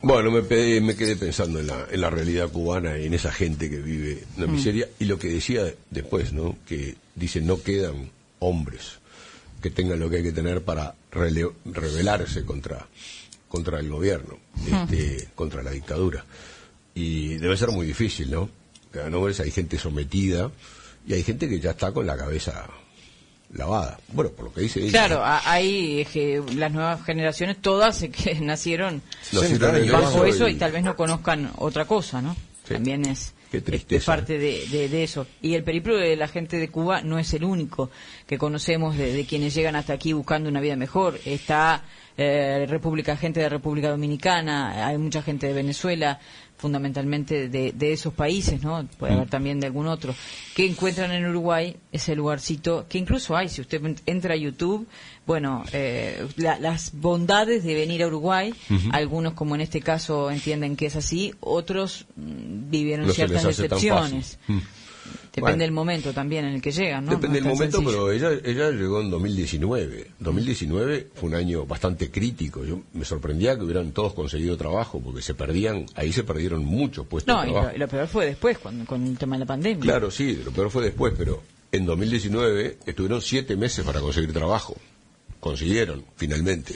Bueno, me, me quedé pensando en la, en la realidad cubana y en esa gente que vive la mm. miseria y lo que decía después, ¿no? Que dice no quedan hombres que tengan lo que hay que tener para rebelarse contra, contra el gobierno, mm. este, contra la dictadura. Y debe ser muy difícil, ¿no? no hay gente sometida y hay gente que ya está con la cabeza lavada. Bueno, por lo que dice Claro, hay que las nuevas generaciones, todas que nacieron, bajo eso y, tal vez no conozcan otra cosa, ¿no? También es, parte de, eso. Y el periplo de la gente de Cuba no es el único que conocemos de, quienes llegan hasta aquí buscando una vida mejor. Está eh, República, gente de República Dominicana, hay mucha gente de Venezuela, fundamentalmente de, esos países, ¿no? Puede haber también de algún otro, que encuentran en Uruguay ese lugarcito que incluso hay, si usted entra a YouTube, bueno, eh, las bondades de venir a Uruguay, algunos como en este caso entienden que es así, otros mm, vivieron ciertas decepciones. Mm. Depende del momento también en el que llegan, ¿no? Depende del momento, pero ella, ella llegó en 2019. 2019 fue un año bastante crítico. Yo me sorprendía que hubieran todos conseguido trabajo, porque se perdían, ahí se perdieron muchos puestos de trabajo. No, y lo, peor fue después, con, con el tema de la pandemia. Claro, sí, lo peor fue después, pero en 2019 estuvieron siete meses para conseguir trabajo. Consiguieron, finalmente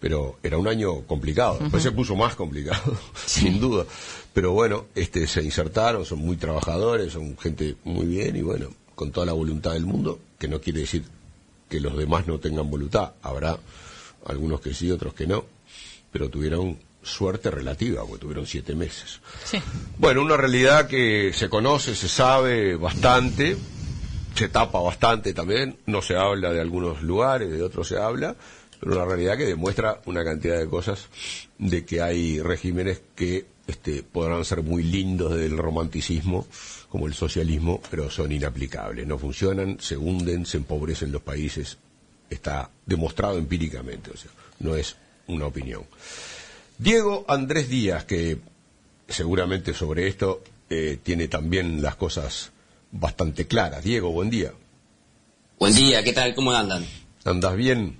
pero era un año complicado. Después se puso más complicado, sin duda. Pero bueno, este, se insertaron, son muy trabajadores, son gente muy bien y bueno, con toda la voluntad del mundo, que no quiere decir que los demás no tengan voluntad. Habrá algunos que sí, otros que no, pero tuvieron suerte relativa, porque tuvieron siete meses. Bueno, una realidad que se conoce, se sabe bastante, se tapa bastante también, no se habla de algunos lugares, de otros se habla, pero una realidad que demuestra una cantidad de cosas de que hay regímenes que este, podrán ser muy lindos desde el romanticismo, como el socialismo, pero son inaplicables, no funcionan, se hunden, se empobrecen los países, está demostrado empíricamente, o sea, no es una opinión. Diego Andrés Díaz, que seguramente sobre esto eh, tiene también las cosas bastante claras. Diego, buen día. Buen día, ¿qué tal? ¿Cómo andan? ¿Andas bien?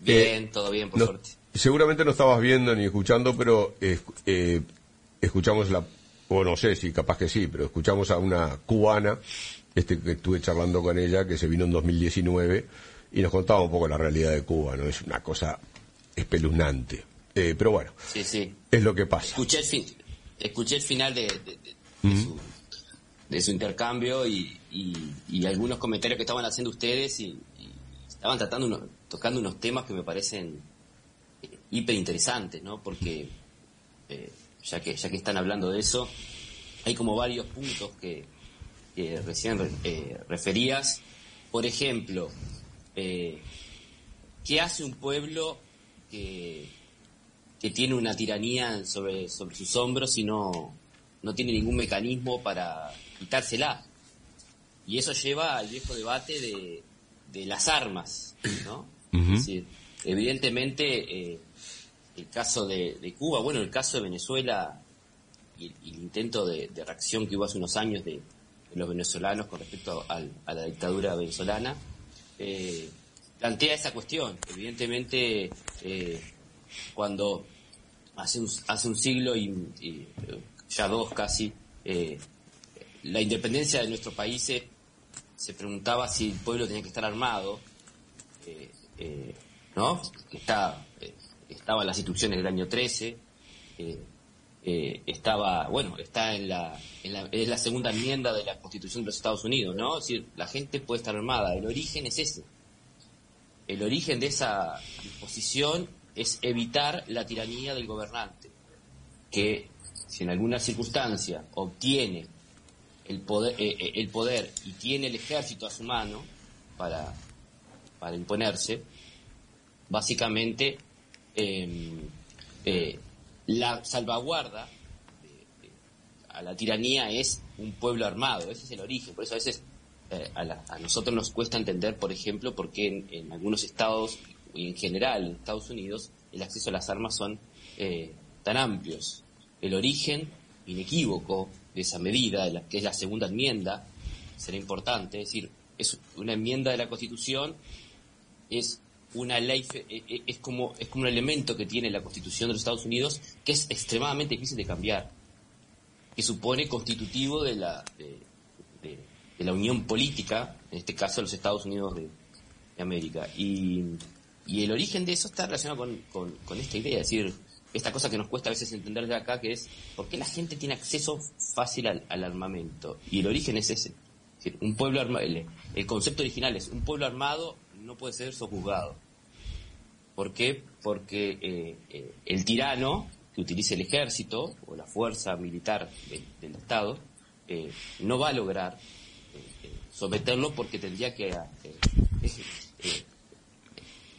Bien, eh, todo bien, por suerte. Seguramente no estabas viendo ni escuchando, pero eh, escuchamos la, o no sé si capaz que sí, pero escuchamos a una cubana, este que estuve charlando con ella, que se vino en 2019, y nos contaba un poco la realidad de Cuba, ¿no? Es una cosa espeluznante. Eh, pero bueno, sí, sí. es lo que pasa. Escuché el, escuché el final de, su, intercambio y, algunos comentarios que estaban haciendo ustedes y, estaban tratando tocando unos temas que me parecen eh, hiper interesantes, ¿no? Porque eh, ya que ya que están hablando de eso, hay como varios puntos que, recién eh, referías. Por ejemplo, ¿qué hace un pueblo que, que tiene una tiranía sobre, sobre sus hombros y no, no tiene ningún mecanismo para quitársela? Y eso lleva al viejo debate de, de las armas, ¿no? Evidentemente, eh, el caso de, Cuba, bueno, el caso de Venezuela y, el intento de, reacción que hubo hace unos años de, los venezolanos con respecto a la dictadura venezolana, eh, plantea esa cuestión. Evidentemente, eh, cuando hace un, hace un siglo y, ya dos casi, la independencia de nuestros países se preguntaba si el pueblo tenía que estar armado, eh, eh, ¿no? Está, eh, estaba en las instrucciones del año 13, estaba, bueno, está en la, en la, es la segunda enmienda de la Constitución de los Estados Unidos, ¿no? Es decir, la gente puede estar armada, el origen es ese. El origen de esa disposición es evitar la tiranía del gobernante, que si en alguna circunstancia obtiene el poder, eh, eh, el poder y tiene el ejército a su mano para, para imponerse, básicamente em, eh, la salvaguarda a la tiranía es un pueblo armado, ese es el origen, por eso a veces eh, a, nosotros nos cuesta entender, por ejemplo, por qué en, algunos estados y en general en Estados Unidos el acceso a las armas son eh, tan amplios. El origen inequívoco de esa medida, que es la segunda enmienda, será importante, es decir, es una enmienda de la Constitución, es una ley, eh, es como, es como un elemento que tiene la Constitución de los Estados Unidos que es extremadamente difícil de cambiar, que supone constitutivo de la, de la unión política, en este caso los Estados Unidos de, América. Y, y, el origen de eso está relacionado con, con, esta idea, es decir, esta cosa que nos cuesta a veces entender de acá, que es por qué la gente tiene acceso fácil al, armamento. Y el origen es ese. Un pueblo armado, el, concepto original es un pueblo armado no puede ser sojuzgado. ¿Por qué? Porque eh, eh, el tirano que utilice el ejército o la fuerza militar del Estado eh, no va a lograr someterlo porque tendría que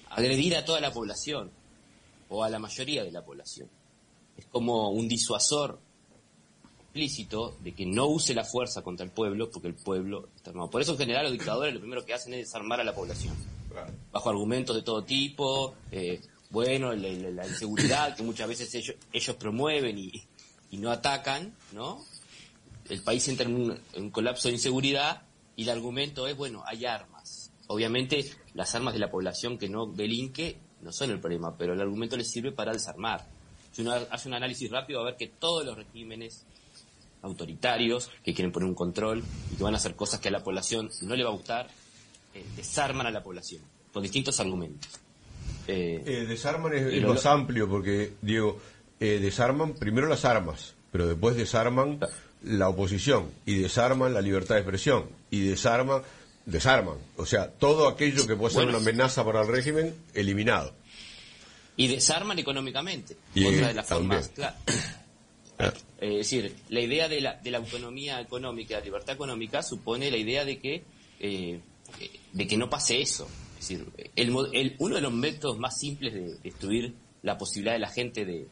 agredir a toda la población o a la mayoría de la población. Es como un disuasor explícito de que no use la fuerza contra el pueblo porque el pueblo está armado. Por eso en general los dictadores lo primero que hacen es desarmar a la población. Bajo argumentos de todo tipo, eh, bueno, la, inseguridad que muchas veces ellos, ellos promueven y, no atacan, ¿no? El país entra en un colapso de inseguridad y el argumento es, bueno, hay armas. Obviamente las armas de la población que no delinque no son el problema, pero el argumento les sirve para desarmar. Si uno hace un análisis rápido, va a ver que todos los regímenes autoritarios que quieren poner un control y que van a hacer cosas que a la población no le va a gustar, eh, desarman a la población con distintos argumentos. Eh, eh, desarman es, más amplio porque, Diego, desarman primero las armas, pero después desarman la oposición y desarman la libertad de expresión y desarman, desarman, o sea, todo aquello que puede ser una amenaza para el régimen, eliminado. Y desarman económicamente, otra de las formas, ah. Es decir, la idea de la, de la autonomía económica, la libertad económica, supone la idea de que, eh, de que no pase eso. Es decir, uno de los métodos más simples de destruir la posibilidad de la gente de,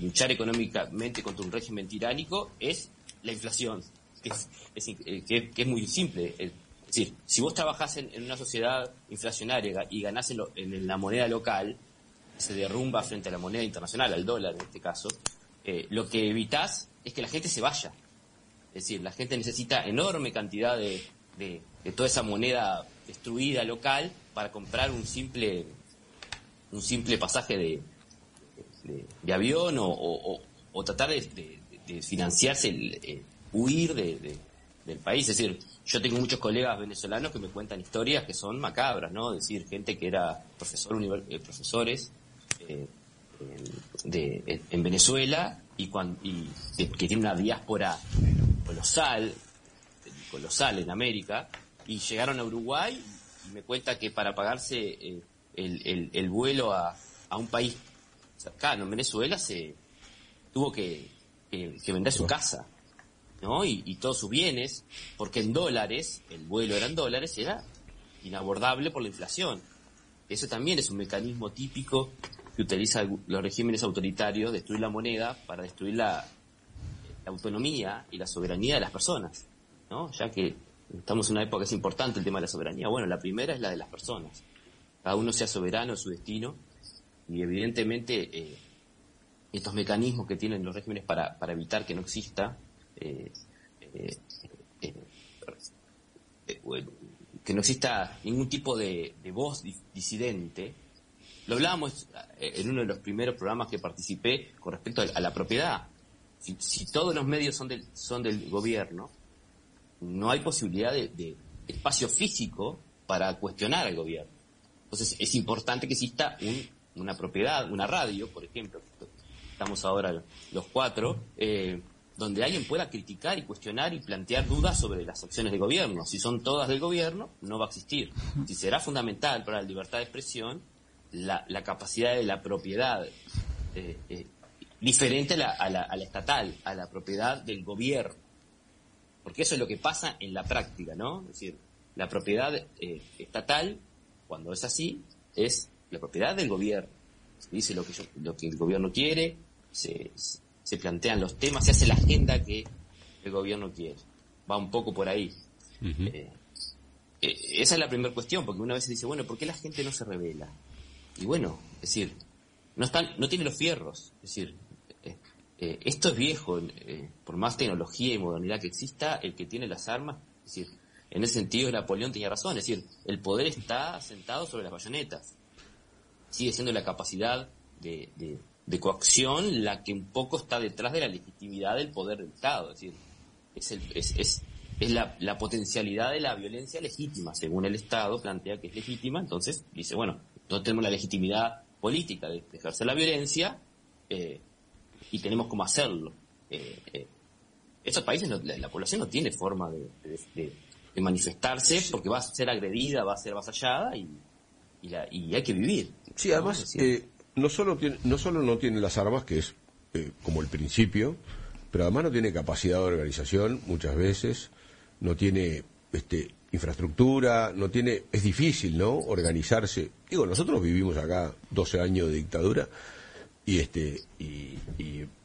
luchar económicamente contra un régimen tiránico es la inflación, que es, eh, que, muy simple. Es decir, si vos trabajás en, una sociedad inflacionaria y ganás en, la moneda local, se derrumba frente a la moneda internacional, al dólar en este caso, eh, lo que evitás es que la gente se vaya. Es decir, la gente necesita enorme cantidad de, toda esa moneda destruida local para comprar un simple un simple pasaje de, de, avión o, tratar de, financiarse, el, huir del país. Es decir, yo tengo muchos colegas venezolanos que me cuentan historias que son macabras, ¿no? Es decir, gente que era profesor eh, profesores eh, de, en Venezuela y, cuando, que tiene una diáspora colosal, colosal en América, y llegaron a Uruguay y me cuenta que para pagarse eh, el, vuelo a, a un país cercano. En Venezuela se tuvo que, vender su casa, ¿no? Y, todos sus bienes, porque en dólares, el vuelo era en dólares, era inabordable por la inflación. Eso también es un mecanismo típico que utilizan los regímenes autoritarios, destruir la moneda para destruir la, autonomía y la soberanía de las personas, ¿no? Ya que estamos en una época que es importante el tema de la soberanía. Bueno, la primera es la de las personas. Cada uno sea soberano de su destino y evidentemente eh, estos mecanismos que tienen los regímenes para, para evitar que no exista eh, eh, que no exista ningún tipo de, voz disidente. Lo hablábamos en uno de los primeros programas que participé con respecto a, la propiedad. Si, todos los medios son del, son del gobierno, no hay posibilidad de, de espacio físico para cuestionar al gobierno. Entonces es importante que exista un una propiedad, una radio, por ejemplo, estamos ahora los cuatro, eh, donde alguien pueda criticar y cuestionar y plantear dudas sobre las acciones de gobierno. Si son todas del gobierno, no va a existir. Si será fundamental para la libertad de expresión la, capacidad de la propiedad eh, eh, diferente a la, estatal, a la propiedad del gobierno. Porque eso es lo que pasa en la práctica, ¿no? Es decir, la propiedad estatal, cuando es así, es la propiedad del gobierno. Se dice lo que, lo que el gobierno quiere, se, se plantean los temas, se hace la agenda que el gobierno quiere. Va un poco por ahí. Eh, eh, esa es la primera cuestión, porque una vez se dice, bueno, ¿por qué la gente no se revela? Y bueno, es decir, no, están, no tiene los fierros. Es decir, eh, esto es viejo, por más tecnología y modernidad que exista, el que tiene las armas, es decir, en ese sentido Napoleón tenía razón, es decir, el poder está sentado sobre las bayonetas. Sigue siendo la capacidad de, de coacción la que un poco está detrás de la legitimidad del poder del Estado. Es decir, es, el, es, es, es la, la, potencialidad de la violencia legítima. Según el Estado plantea que es legítima, entonces dice, bueno, nosotros tenemos la legitimidad política de, ejercer la violencia eh, y tenemos cómo hacerlo. Eh, eh, esos países, la, población no tiene forma de, de, manifestarse porque va a ser agredida, va a ser avasallada y, y, la, y hay que vivir. Sí, además, no solo, tiene, no solo no tiene las armas, que es eh, como el principio, pero además no tiene capacidad de organización muchas veces, no tiene este, infraestructura, no tiene, es difícil, ¿no? Organizarse. Digo, nosotros vivimos acá 12 años de dictadura y este y,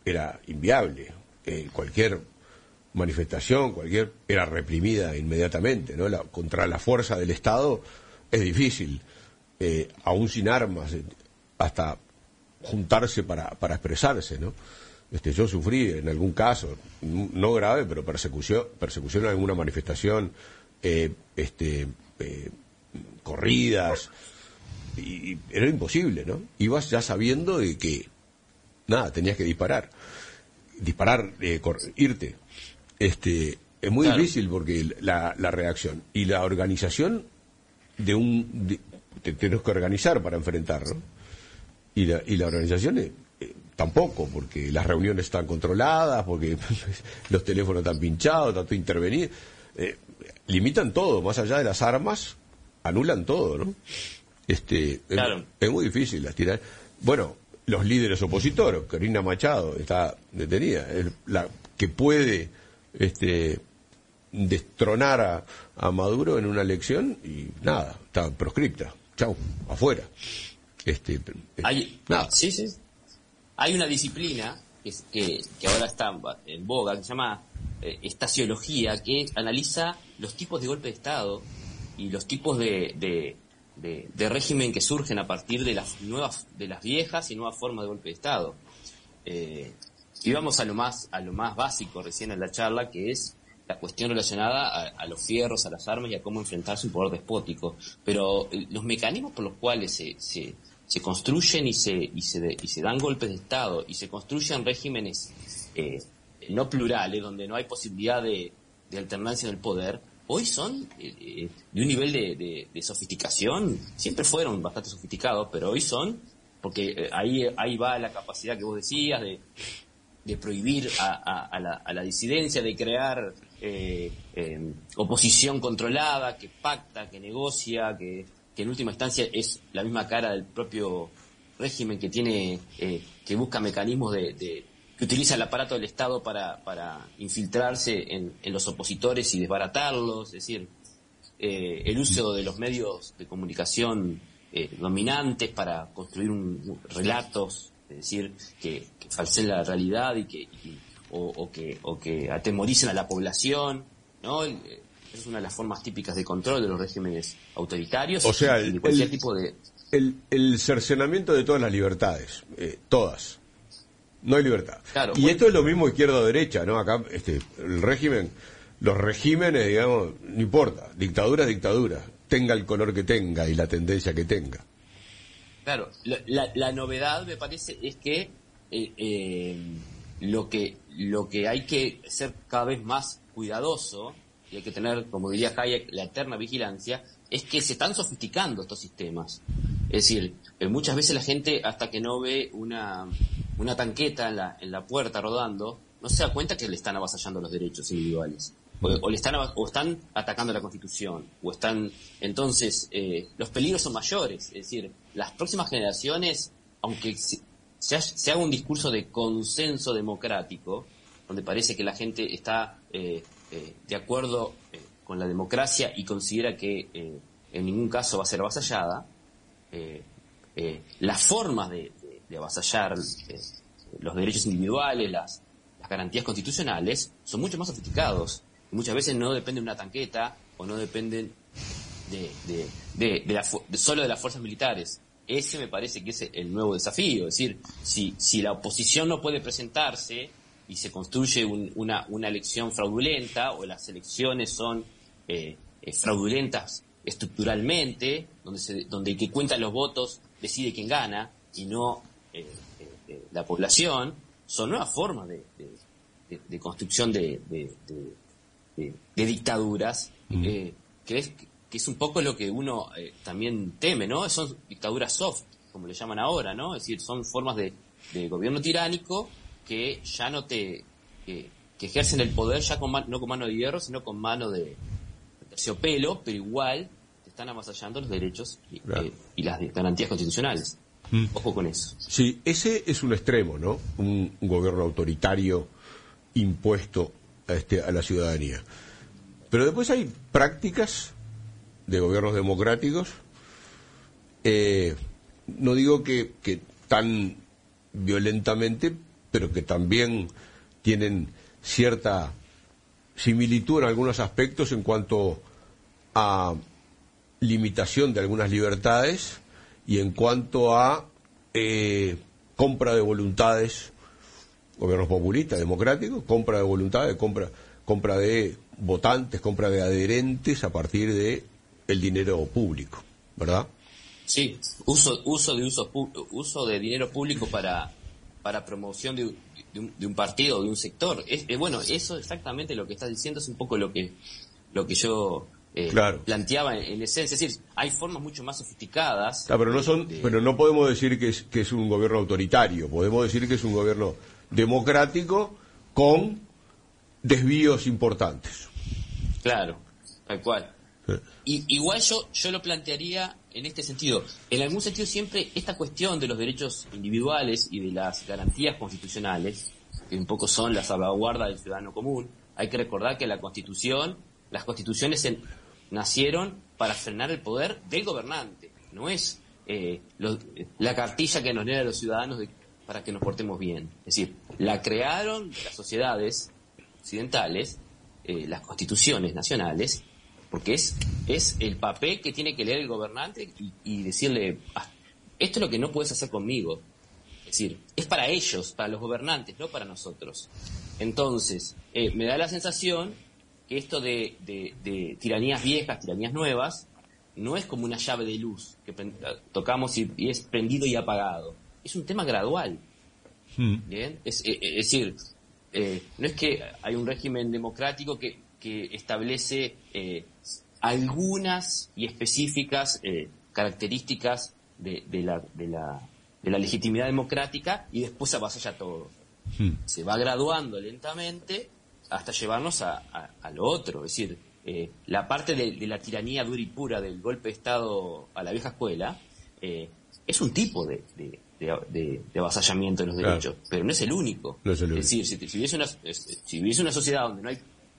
era inviable. Eh, cualquier manifestación, cualquier era reprimida inmediatamente, ¿no? contra la fuerza del Estado es difícil, eh, aún sin armas hasta juntarse para, para expresarse, ¿no? Este, yo sufrí en algún caso, no grave, pero persecución, persecución en alguna manifestación, eh, este, eh, corridas, y, era imposible, ¿no? Ibas ya sabiendo de que, nada, tenías que disparar, disparar, eh, irte. Este, es muy difícil porque la, la, reacción y la organización de un, te tienes que organizar para enfrentarlo. Y la, y la organización eh, tampoco, porque las reuniones están controladas, porque los teléfonos están pinchados, está todo intervenido. Eh, limitan todo, más allá de las armas, anulan todo, ¿no? Este, es, muy difícil las tirar. Bueno, los líderes opositores, Karina Machado está detenida, es la que puede este, destronar a, a Maduro en una elección y nada, está proscripta. Chau, afuera. Este, hay, Sí, sí. Hay una disciplina que, que, ahora está en boga, que se llama eh, estaciología, que analiza los tipos de golpe de Estado y los tipos de, de, régimen que surgen a partir de las nuevas, de las viejas y nuevas formas de golpe de Estado. Eh, y vamos a lo más, a lo más básico recién en la charla, que es la cuestión relacionada a, los fierros, a las armas y a cómo enfrentarse un poder despótico. Pero eh, los mecanismos por los cuales se, se, construyen y se, y se, y se dan golpes de Estado y se construyen regímenes eh, no plurales, donde no hay posibilidad de, alternancia en el poder, hoy son eh, eh, de un nivel de, sofisticación, siempre fueron bastante sofisticados, pero hoy son, porque ahí, ahí va la capacidad que vos decías de, de prohibir a, la, a, la, disidencia, de crear oposición controlada, que pacta, que negocia, que que en última instancia es la misma cara del propio régimen que tiene, eh, que busca mecanismos de, que utiliza el aparato del Estado para, para infiltrarse en, los opositores y desbaratarlos, es decir, eh, el uso de los medios de comunicación eh, dominantes para construir un, relatos, es decir, que, que falseen la realidad y que o, que o que atemoricen a la población, ¿no? es una de las formas típicas de control de los regímenes autoritarios. O sea, el, cualquier tipo de... El, cercenamiento de todas las libertades, eh, todas. No hay libertad. y esto es lo mismo izquierda-derecha, ¿no? Acá, este, el régimen, los regímenes, digamos, no importa, dictadura es dictadura, tenga el color que tenga y la tendencia que tenga. Claro, la, novedad me parece es que eh, eh, lo que lo que hay que ser cada vez más cuidadoso y hay que tener, como diría Hayek, la eterna vigilancia, es que se están sofisticando estos sistemas. Es decir, eh, muchas veces la gente, hasta que no ve una, una tanqueta en la, en la puerta rodando, no se da cuenta que le están avasallando los derechos individuales. O, le están, o están atacando la Constitución, o están... Entonces, eh, los peligros son mayores. Es decir, las próximas generaciones, aunque se, haga un discurso de consenso democrático, donde parece que la gente está eh, eh, de acuerdo con la democracia y considera que en ningún caso va a ser avasallada, las formas de, avasallar los derechos individuales, las, las garantías constitucionales, son mucho más sofisticados. Y muchas veces no dependen de una tanqueta o no dependen de, de, solo de las fuerzas militares. Ese me parece que es el nuevo desafío. Es decir, si, la oposición no puede presentarse y se construye una, una elección fraudulenta o las elecciones son eh, eh, fraudulentas estructuralmente, donde, se, donde el que cuenta los votos decide quién gana y no eh, la población, son nuevas formas de, de construcción de, dictaduras que, es, que es un poco lo que uno también teme, ¿no? Son dictaduras soft, como le llaman ahora, ¿no? Es decir, son formas de, gobierno tiránico que ya no te... que ejercen el poder ya con no con mano de hierro, sino con mano de, terciopelo, pero igual te están amasallando los derechos y, eh, las garantías constitucionales. Mm. Ojo con eso. Sí, ese es un extremo, ¿no? Un, gobierno autoritario impuesto a, este, a la ciudadanía. Pero después hay prácticas de gobiernos democráticos, eh, no digo que, que tan violentamente, pero que también tienen cierta similitud en algunos aspectos en cuanto a limitación de algunas libertades y en cuanto a eh, compra de voluntades, gobiernos populistas, democráticos, compra de voluntades, compra, compra de votantes, compra de adherentes a partir de el dinero público, ¿verdad? Sí, uso, uso de uso, uso de dinero público para, para promoción de, de un, partido o de un sector. Es, bueno, eso exactamente lo que estás diciendo es un poco lo que, lo que yo eh, planteaba en, esencia. Es decir, hay formas mucho más sofisticadas. pero no son, pero no podemos decir que es, que es un gobierno autoritario. Podemos decir que es un gobierno democrático con desvíos importantes. Claro, tal cual. Y, igual yo, yo lo plantearía en este sentido. En algún sentido siempre esta cuestión de los derechos individuales y de las garantías constitucionales, que un poco son la salvaguarda del ciudadano común, hay que recordar que la constitución, las constituciones nacieron para frenar el poder del gobernante, no es eh, la cartilla que nos leen a los ciudadanos para que nos portemos bien. Es decir, la crearon las sociedades occidentales, eh, las constituciones nacionales, porque es, es el papel que tiene que leer el gobernante y, decirle, ah, esto es lo que no puedes hacer conmigo. Es decir, es para ellos, para los gobernantes, no para nosotros. Entonces, eh, me da la sensación esto de, de, tiranías viejas, tiranías nuevas, no es como una llave de luz que tocamos y, es prendido y apagado. Es un tema gradual. Hmm. ¿Bien? Es, eh, eh, es decir, no es que hay un régimen democrático que, que establece algunas y específicas eh, características de, la, de, la, de, la, legitimidad democrática y después avasalla todo. Hmm. Se va graduando lentamente hasta llevarnos a, a, lo otro, es decir, eh, la parte de, la tiranía dura y pura del golpe de Estado a la vieja escuela eh, es un tipo de, de, avasallamiento de los derechos, pero no es el único. es, decir, si, si, hubiese una, si hubiese una sociedad donde no hay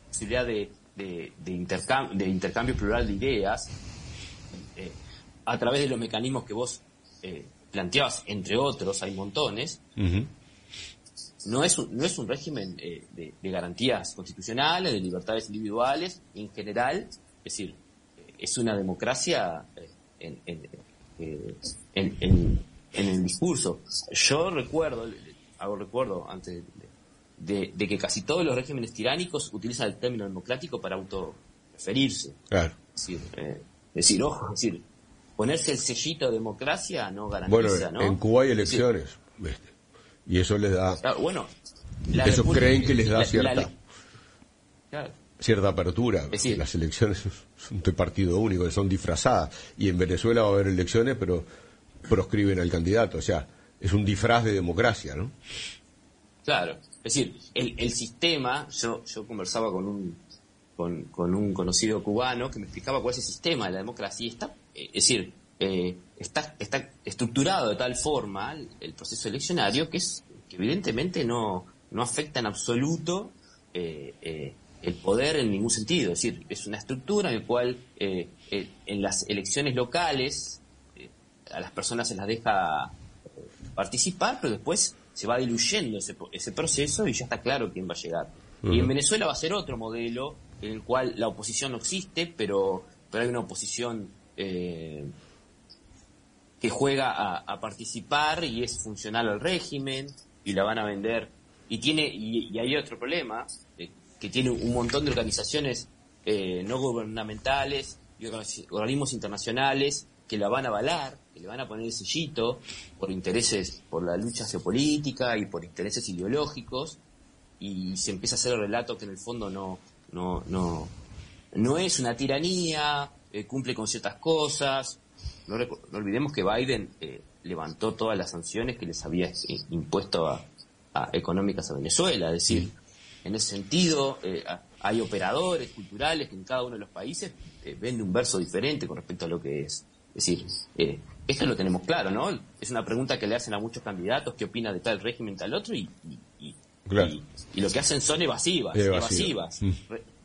posibilidad de, de, de, intercambio, plural de ideas eh, a través de los mecanismos que vos eh, planteabas, entre otros, hay montones, no, es un, no es un régimen eh, de, garantías constitucionales, de libertades individuales, en general, es decir, es una democracia en, en, en, en, el discurso. Yo recuerdo, hago recuerdo antes de, de, que casi todos los regímenes tiránicos utilizan el término democrático para autorreferirse. Claro. Es decir, eh, decir, ojo, decir, ponerse el sellito de democracia no garantiza, bueno, en Cuba hay elecciones, y eso les da... bueno, eso creen que les da cierta... cierta apertura. Decir, las elecciones son de partido único, son disfrazadas. Y en Venezuela va a haber elecciones, pero proscriben al candidato. O sea, es un disfraz de democracia, ¿no? Claro. Es decir, el, el sistema, yo, yo conversaba con un, con, un conocido cubano que me explicaba cuál es el sistema de la democracia y está, eh, es decir, eh, está, está estructurado de tal forma el, proceso eleccionario que es que evidentemente no, no afecta en absoluto eh, el poder en ningún sentido. Es decir, es una estructura en la cual en las elecciones locales a las personas se las deja participar, pero después se va diluyendo ese, ese proceso y ya está claro quién va a llegar. Y en Venezuela va a ser otro modelo en el cual la oposición no existe, pero, pero hay una oposición eh, que juega a, participar y es funcional al régimen y la van a vender. Y tiene y, hay otro problema, eh, que tiene un montón de organizaciones eh, no gubernamentales y organismos internacionales que la van a avalar, que le van a poner el sellito por intereses, por la lucha geopolítica y por intereses ideológicos, y se empieza a hacer el relato que en el fondo no, no, no, no es una tiranía, eh, cumple con ciertas cosas. No, olvidemos que Biden eh, levantó todas las sanciones que les había eh, impuesto a, económicas a Venezuela, es decir, en ese sentido hay operadores culturales que en cada uno de los países vende un verso diferente con respecto a lo que es. Es decir, esto lo tenemos claro, ¿no? Es una pregunta que le hacen a muchos candidatos, ¿qué opina de tal régimen, tal otro? Y, y, lo que hacen son evasivas, evasivas. Mm.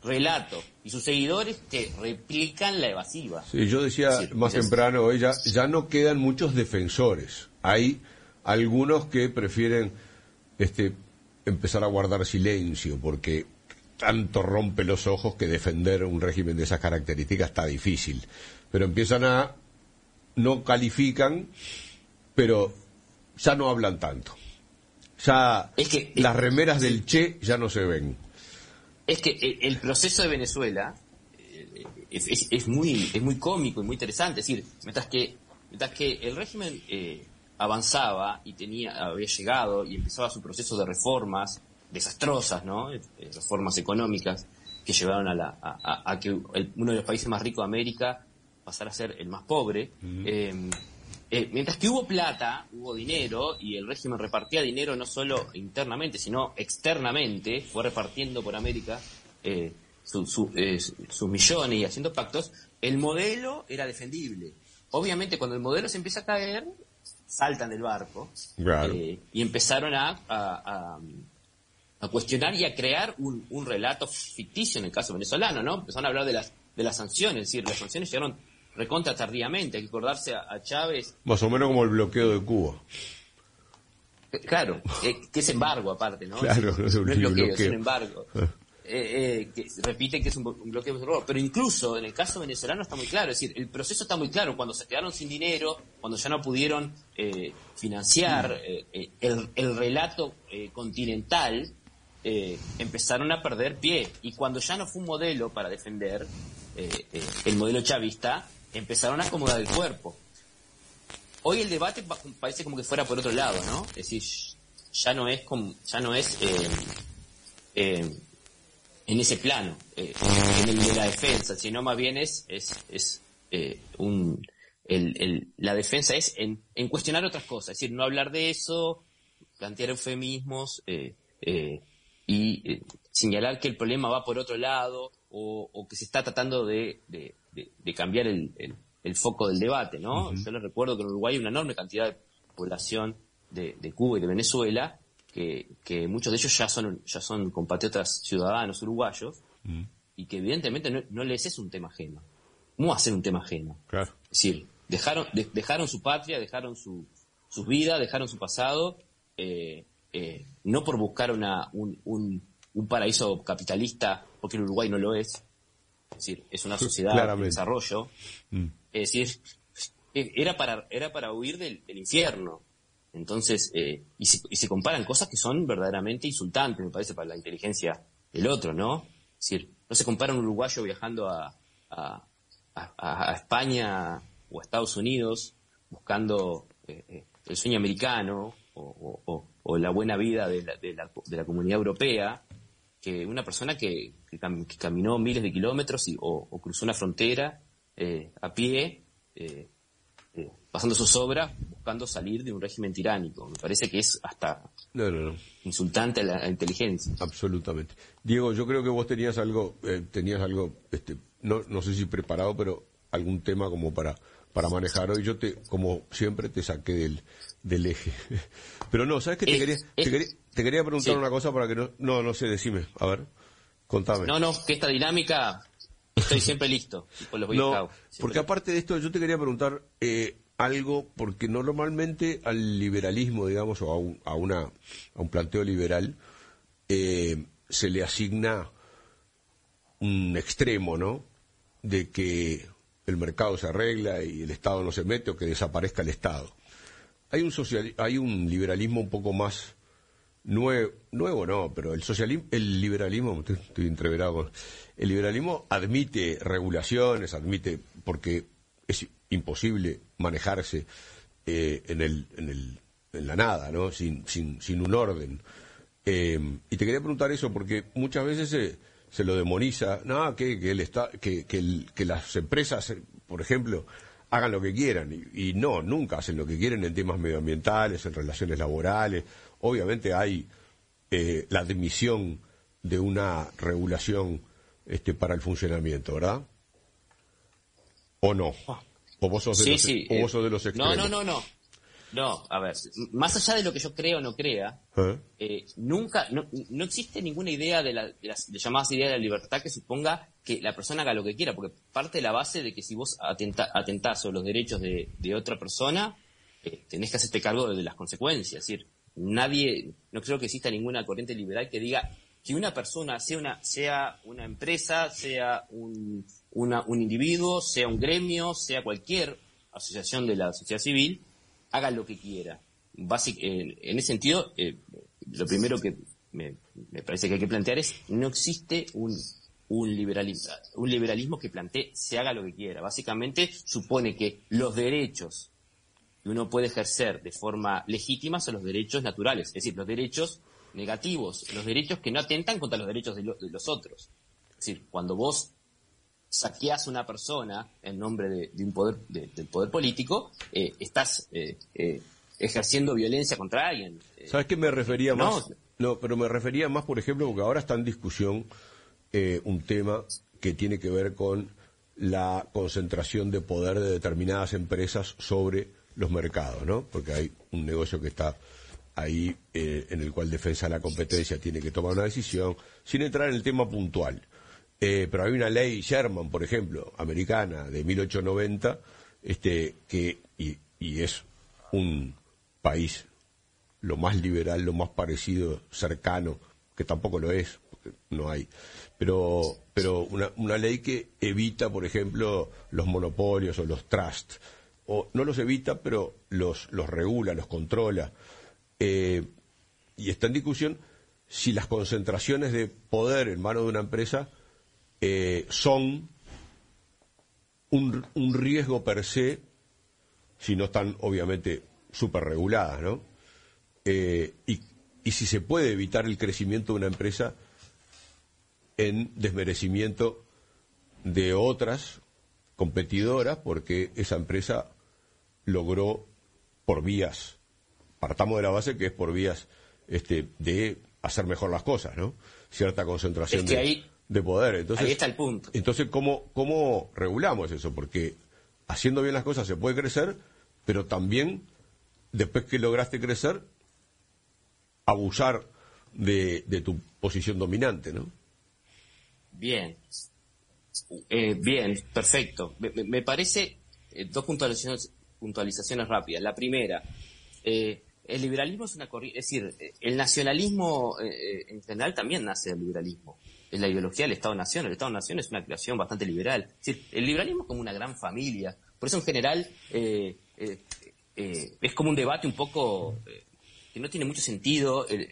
Relato. Y sus seguidores que replican la evasiva. Sí, yo decía más temprano, hoy ya, ya no quedan muchos defensores. Hay algunos que prefieren este empezar a guardar silencio porque tanto rompe los ojos que defender un régimen de esas características está difícil. Pero empiezan a no califican, pero ya no hablan tanto. Ya es que, las remeras del Che ya no se ven. Es que el proceso de Venezuela eh, es, muy, es muy cómico y muy interesante. Es decir, mientras que, mientras que el régimen eh, avanzaba y tenía, había llegado y empezaba su proceso de reformas desastrosas, ¿no? Eh, reformas económicas que llevaron a, la, a, que uno de los países más ricos de América pasara a ser el más pobre. Eh, mientras que hubo plata, hubo dinero, y el régimen repartía dinero no solo internamente, sino externamente, fue repartiendo por América eh, eh, sus millones y haciendo pactos, el modelo era defendible. Obviamente, cuando el modelo se empieza a caer, saltan del barco y empezaron a, a, cuestionar y a crear un, un, relato ficticio en el caso venezolano, ¿no? Empezaron a hablar de las, de las sanciones, es decir, las sanciones llegaron recontra tardíamente, hay que acordarse a, Chávez. Más o menos como el bloqueo de Cuba. Eh, claro, eh, que es embargo aparte, ¿no? Claro, no es, un bloqueo, es un embargo. Ah. Eh, que repite que es un, bloqueo de pero incluso en el caso venezolano está muy claro, es decir, el proceso está muy claro, cuando se quedaron sin dinero, cuando ya no pudieron financiar el, el, relato continental, empezaron a perder pie, y cuando ya no fue un modelo para defender el modelo chavista, empezaron a acomodar el cuerpo. Hoy el debate parece como que fuera por otro lado, ¿no? Es decir, ya no es como, ya no es eh, eh, en ese plano, eh, en el de la defensa, sino más bien es, es, es un, el, el, la defensa es en, en, cuestionar otras cosas, es decir, no hablar de eso, plantear eufemismos y señalar que el problema va por otro lado o, o que se está tratando de, de, de, cambiar el, el, foco del debate, ¿no? Yo les recuerdo que en Uruguay hay una enorme cantidad de población de, de Cuba y de Venezuela, que, que, muchos de ellos ya son, ya son compatriotas ciudadanos uruguayos, y que evidentemente no, les es un tema ajeno. ¿Cómo hacer un tema ajeno? Claro. Es decir, dejaron, dejaron su patria, dejaron su, sus vidas, dejaron su pasado, eh, eh, no por buscar una, un, un, un paraíso capitalista, porque en Uruguay no lo es, es decir, es una sociedad de desarrollo. Mm. Es decir, era para, era para huir del, infierno. Entonces, eh, y, se, y, se, comparan cosas que son verdaderamente insultantes, me parece, para la inteligencia del otro, ¿no? Es decir, no se compara un uruguayo viajando a, a, a, España o a Estados Unidos buscando eh, eh, el sueño americano o, o, o, la buena vida de la, de la, de la comunidad europea que una persona que, caminó miles de kilómetros y, o, cruzó una frontera eh, a pie, eh, eh, pasando sus obras, buscando salir de un régimen tiránico. Me parece que es hasta insultante a la, inteligencia. Absolutamente. Diego, yo creo que vos tenías algo, tenías algo, este, no, no sé si preparado, pero algún tema como para para manejar hoy. Yo te, como siempre, te saqué del, del eje. Pero no, ¿sabes qué? Te, quería, te, quería, preguntar una cosa para que no, no, no sé, decime, a ver, contame. No, no, que esta dinámica estoy siempre listo. no, porque aparte de esto, yo te quería preguntar, eh, algo, porque normalmente al liberalismo, digamos, o a un, a una, a un planteo liberal, eh, se le asigna un extremo, ¿no? De que el mercado se arregla y el Estado no se mete o que desaparezca el Estado. Hay un, social, hay un liberalismo un poco más nuevo, no, pero el socialismo, el liberalismo, estoy, entreverado, el liberalismo admite regulaciones, admite, porque es imposible manejarse eh, en, el, en, el, en la nada, ¿no? Sin, sin, sin un orden. Eh, y te quería preguntar eso porque muchas veces se, se lo demoniza, no, que, que, el está, que, que, que, las empresas, por ejemplo, hagan lo que quieran. Y, no, nunca hacen lo que quieren en temas medioambientales, en relaciones laborales. Obviamente hay eh, la admisión de una regulación este, para el funcionamiento, ¿verdad? ¿O no? Ah. ¿O vos sos de, los, O vos sos de los extremos? No, no, no, no. No, a ver, más allá de lo que yo creo o no crea, ¿Eh? Eh, nunca, no, no, existe ninguna idea de, las llamadas ideas de la libertad que suponga que la persona haga lo que quiera, porque parte de la base de que si vos atenta, atentás sobre los derechos de, otra persona, eh, tenés que hacerte cargo de, las consecuencias. Es decir, nadie, no creo que exista ninguna corriente liberal que diga que una persona, sea una, sea una empresa, sea un, un individuo, sea un gremio, sea cualquier asociación de la sociedad civil, haga lo que quiera. en ese sentido, eh, lo primero que me, parece que hay que plantear es, no existe un, un, liberalismo, un liberalismo que plantee se haga lo que quiera. Básicamente supone que los derechos que uno puede ejercer de forma legítima son los derechos naturales, es decir, los derechos negativos, los derechos que no atentan contra los derechos de, los otros. Es decir, cuando vos saqueas a una persona en nombre de, un poder del poder político, eh, estás eh, eh, ejerciendo violencia contra alguien. ¿Sabes qué me refería más? No. pero me refería más, por ejemplo, porque ahora está en discusión un tema que tiene que ver con la concentración de poder de determinadas empresas sobre los mercados, ¿no? Porque hay un negocio que está ahí en el cual Defensa de la Competencia tiene que tomar una decisión, sin entrar en el tema puntual. Eh, pero hay una ley Sherman, por ejemplo, americana, de 1890, este, que, y, es un país lo más liberal, lo más parecido, cercano, que tampoco lo es, porque no hay, pero, pero una, una ley que evita, por ejemplo, los monopolios o los trusts, o no los evita, pero los, los regula, los controla. Eh, y está en discusión si las concentraciones de poder en manos de una empresa eh, son un, un, riesgo per se, si no están obviamente súper reguladas, ¿no? Eh, y, y si se puede evitar el crecimiento de una empresa en desmerecimiento de otras competidoras porque esa empresa logró por vías, partamos de la base que es por vías este, de hacer mejor las cosas, ¿no? Cierta concentración de de poder. Entonces, Ahí está el punto. Entonces, ¿cómo, ¿cómo regulamos eso? Porque haciendo bien las cosas se puede crecer, pero también, después que lograste crecer, abusar de, de tu posición dominante, ¿no? Bien. Eh, bien, perfecto. Me, parece eh, dos puntualizaciones, puntualizaciones rápidas. La primera, eh, el liberalismo es una corriente, es decir, el nacionalismo en general también nace del liberalismo es la ideología del Estado-Nación. El Estado-Nación es una creación bastante liberal. Es decir, el liberalismo es como una gran familia. Por eso, en general, eh, eh, eh, es como un debate un poco que no tiene mucho sentido en,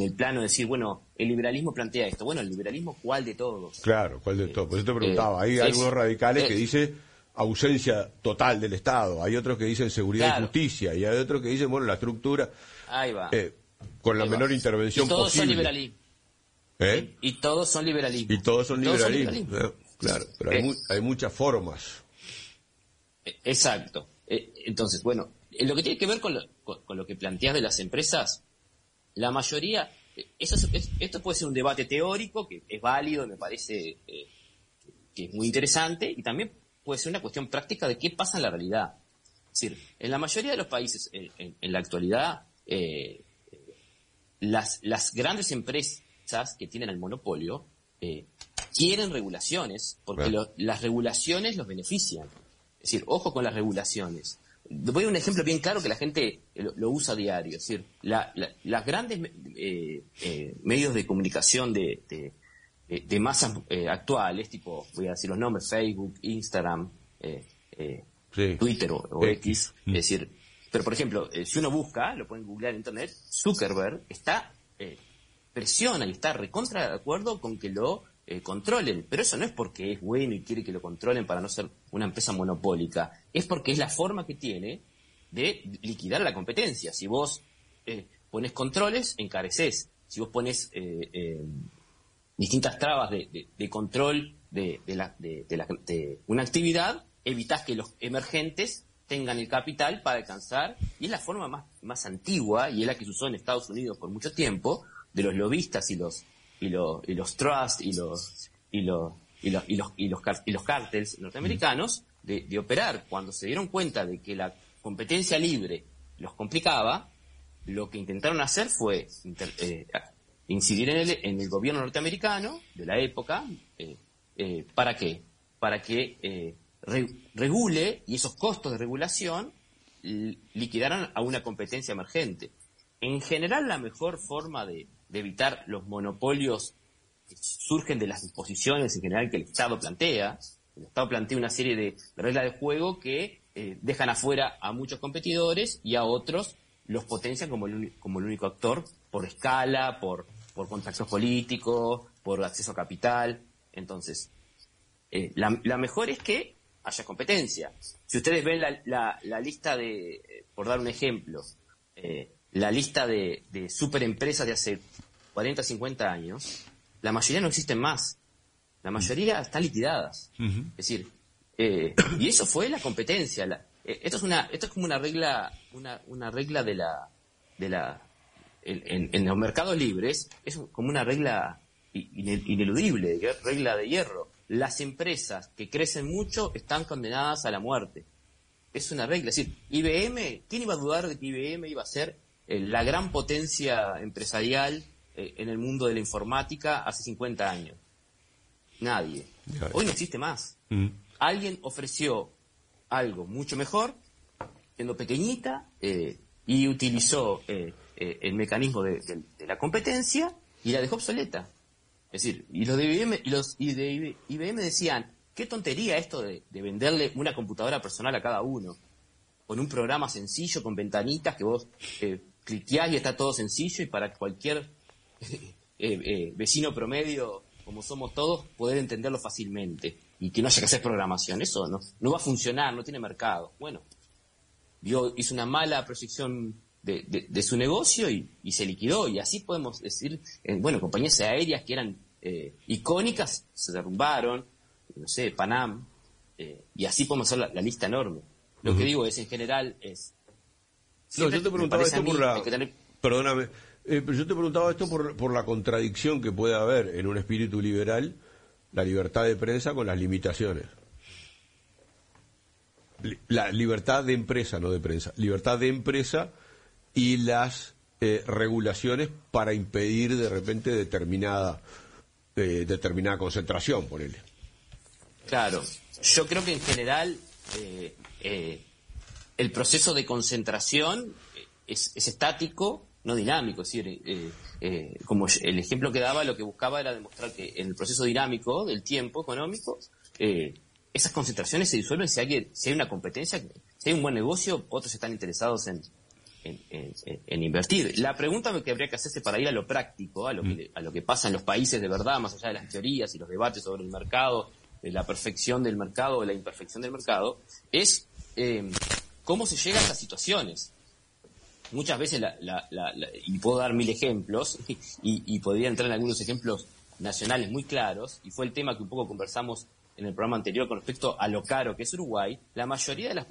el plano de decir, bueno, el liberalismo plantea esto. Bueno, el liberalismo, ¿cuál de todos? Claro, ¿cuál de todos? Por eso te preguntaba. Hay algunos radicales que dicen ausencia total del Estado. Hay otros que dicen seguridad y justicia. Y hay otros que dicen, bueno, la estructura. Ahí va. con la menor intervención y todos posible. Son liberalismo. ¿Eh? Y todos son liberalismo. Y todos son liberalismo. ¿eh? Claro, pero hay, ¿Eh? hay, muchas formas. Exacto. Entonces, bueno, lo que tiene que ver con lo, con, lo que planteas de las empresas, la mayoría, eso esto puede ser un debate teórico que es válido, me parece que es muy interesante, y también puede ser una cuestión práctica de qué pasa en la realidad. Es decir, en la mayoría de los países en, la actualidad, las, las grandes empresas que tienen el monopolio eh, quieren regulaciones, porque las regulaciones los benefician. Es decir, ojo con las regulaciones. Voy a un ejemplo bien claro que la gente lo, usa a diario. Es decir, las grandes medios de comunicación de, de, masas actuales, tipo, voy a decir los nombres, Facebook, Instagram, Twitter o, X, es decir, pero por ejemplo, si uno busca, lo pueden googlear en internet, Zuckerberg está presiona y está recontra de acuerdo con que lo eh, controlen. Pero eso no es porque es bueno y quiere que lo controlen para no ser una empresa monopólica. Es porque es la forma que tiene de liquidar la competencia. Si vos eh, pones controles, encareces. Si vos pones eh, distintas trabas de, control de, de, una actividad, evitas que los emergentes tengan el capital para alcanzar, y es la forma más, más antigua, y es la que se usó en Estados Unidos por mucho tiempo, de los lobistas y los y los y los trusts y los y los y los y los y los, y los cárteles norteamericanos de, operar. Cuando se dieron cuenta de que la competencia libre los complicaba lo que intentaron hacer fue eh, incidir en el, en el gobierno norteamericano de la época eh, eh, para qué para que regule y esos costos de regulación liquidaran a una competencia emergente en general la mejor forma de, evitar los monopolios que surgen de las disposiciones en general que el Estado plantea. El Estado plantea una serie de, reglas de juego que eh, dejan afuera a muchos competidores y a otros los potencian como el, como el único actor por escala, por, por contactos políticos, por acceso a capital. Entonces, eh, la, mejor es que haya competencia. Si ustedes ven la, la, lista de, eh, por dar un ejemplo, la lista de, de superempresas de hace 40, 50 años, la mayoría no existen más. La mayoría están liquidadas. Es decir, eh, y eso fue la competencia. Eh, esto es una, esto es como una regla, una, una regla de la, de la, en, los mercados libres es como una regla ineludible, regla de hierro. Las empresas que crecen mucho están condenadas a la muerte. Es una regla. Es decir, IBM, ¿quién iba a dudar de que IBM iba a ser eh, la gran potencia empresarial eh, en el mundo de la informática hace 50 años? Nadie. Hoy no existe más. Mm. Alguien ofreció algo mucho mejor, siendo pequeñita, eh, y utilizó eh, el mecanismo de, la competencia y la dejó obsoleta. Es decir, y los de IBM, y los de IBM decían, qué tontería esto de, venderle una computadora personal a cada uno, con un programa sencillo, con ventanitas que vos cliqueás y está todo sencillo y para cualquier Eh, eh, vecino promedio, como somos todos, poder entenderlo fácilmente y que no haya que hacer programación. Eso no, va a funcionar, no tiene mercado. Bueno, hizo una mala proyección de, su negocio y, se liquidó. Y así podemos decir, eh, bueno, compañías aéreas que eran icónicas se derrumbaron, no sé, Panam, y así podemos hacer la, lista enorme. Lo que digo es, en general, es... No, yo te preguntaba esto por la... Perdóname, eh, pero yo te preguntaba esto por, por la contradicción que puede haber en un espíritu liberal, la libertad de prensa con las limitaciones. La libertad de empresa, no de prensa. Libertad de empresa y las eh, regulaciones para impedir de repente determinada, eh, determinada concentración, por él. Claro, yo creo que en general el proceso de concentración es, es estático no dinámico, es decir, eh, eh, como el ejemplo que daba, lo que buscaba era demostrar que en el proceso dinámico del tiempo económico, eh, esas concentraciones se disuelven si hay, si hay una competencia, si hay un buen negocio, otros están interesados en, en, invertir. La pregunta que habría que hacerse para ir a lo práctico, a lo, que, a lo que pasa en los países de verdad, más allá de las teorías y los debates sobre el mercado, la perfección del mercado o la imperfección del mercado, es cómo se llega a estas situaciones muchas veces, y puedo dar mil ejemplos, y, podría entrar en algunos ejemplos nacionales muy claros, y fue el tema que un poco conversamos en el programa anterior con respecto a lo caro que es Uruguay, la mayoría de las,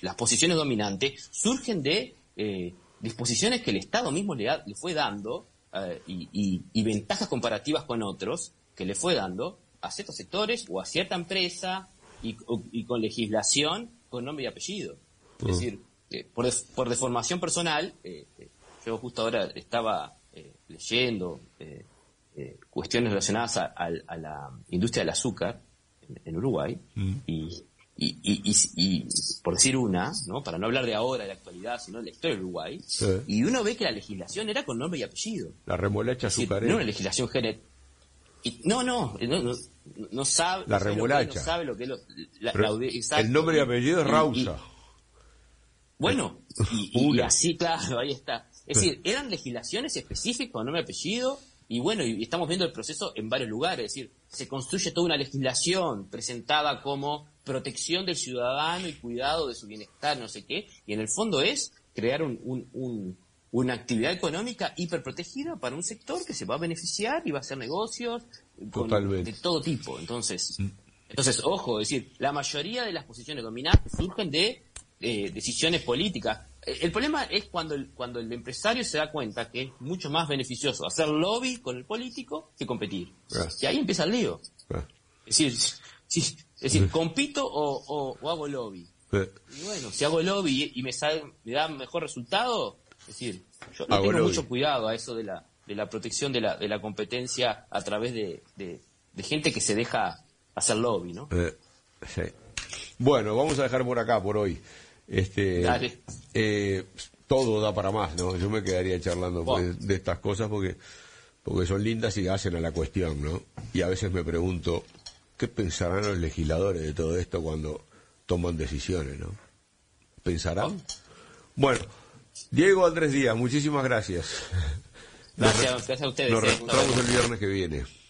las posiciones dominantes surgen de eh, disposiciones que el Estado mismo le, le fue dando eh, y, ventajas comparativas con otros que le fue dando a ciertos sectores o a cierta empresa y, con legislación con nombre y apellido. Es mm. decir, por, por, deformación personal, eh, eh, yo justo ahora estaba eh, cuestiones relacionadas a, la industria del azúcar en, Uruguay mm. y, y, y, y, por decir una, ¿no? para no hablar de ahora, de la actualidad, sino de la historia del Uruguay, y uno ve que la legislación era con nombre y apellido. La remolacha azucarera. No una legislación genética. No, no, no, no, sabe. La remolacha. No sabe lo que es El nombre y apellido es Rausa. bueno, y, así, claro, ahí está. Es decir, eran legislaciones específicas con nombre y apellido, y bueno, y estamos viendo el proceso en varios lugares. Es decir, se construye toda una legislación presentada como protección del ciudadano y cuidado de su bienestar, no sé qué, y en el fondo es crear un, una actividad económica hiperprotegida para un sector que se va a beneficiar y va a hacer negocios de todo tipo. Entonces, mm. entonces, ojo, es decir, la mayoría de las posiciones dominantes surgen de eh, decisiones políticas. El problema es cuando el, cuando el empresario se da cuenta que es mucho más beneficioso hacer lobby con el político que competir. Y ahí empieza el lío. Es decir, si, es decir, ¿compito o, o, hago lobby? Y bueno, si hago lobby y me, sale, me da mejor resultado, es decir, yo tengo mucho cuidado a eso de la, de la protección de la, de la competencia a través de, de, gente que se deja hacer lobby, ¿no? sí. Bueno, vamos a dejar por acá por hoy. Este, eh, todo da para más, ¿no? Yo me quedaría charlando pues, de estas cosas porque, porque son lindas y hacen a la cuestión, ¿no? Y a veces me pregunto, ¿Qué pensarán los legisladores de todo esto cuando toman decisiones, no? ¿Pensarán? Bueno, Diego Andrés Díaz, muchísimas gracias. Gracias, gracias a ustedes. Nos eh. reencontramos el viernes que viene.